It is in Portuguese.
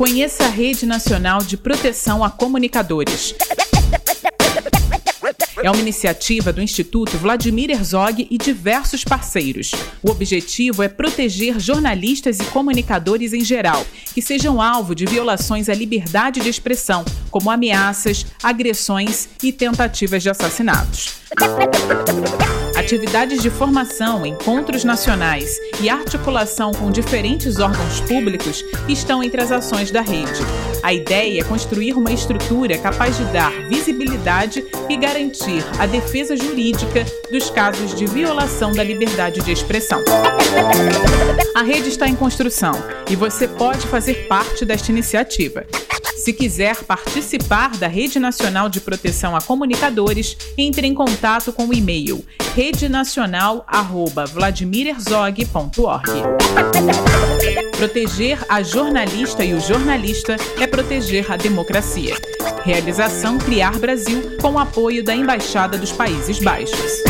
Conheça a Rede Nacional de Proteção a Comunicadores. É uma iniciativa do Instituto Vladimir Herzog e diversos parceiros. O objetivo é proteger jornalistas e comunicadores em geral, que sejam alvo de violações à liberdade de expressão, como ameaças, agressões e tentativas de assassinatos. Atividades de formação, encontros nacionais e articulação com diferentes órgãos públicos estão entre as ações da rede. A ideia é construir uma estrutura capaz de dar visibilidade e garantir a defesa jurídica dos casos de violação da liberdade de expressão. A rede está em construção e você pode fazer parte desta iniciativa. Se quiser participar da Rede Nacional de Proteção a Comunicadores, entre em contato com o e-mail redenacional@vladimirerzog.org. Proteger a jornalista e o jornalista é proteger a democracia. Realização Criar Brasil com apoio da Embaixada dos Países Baixos.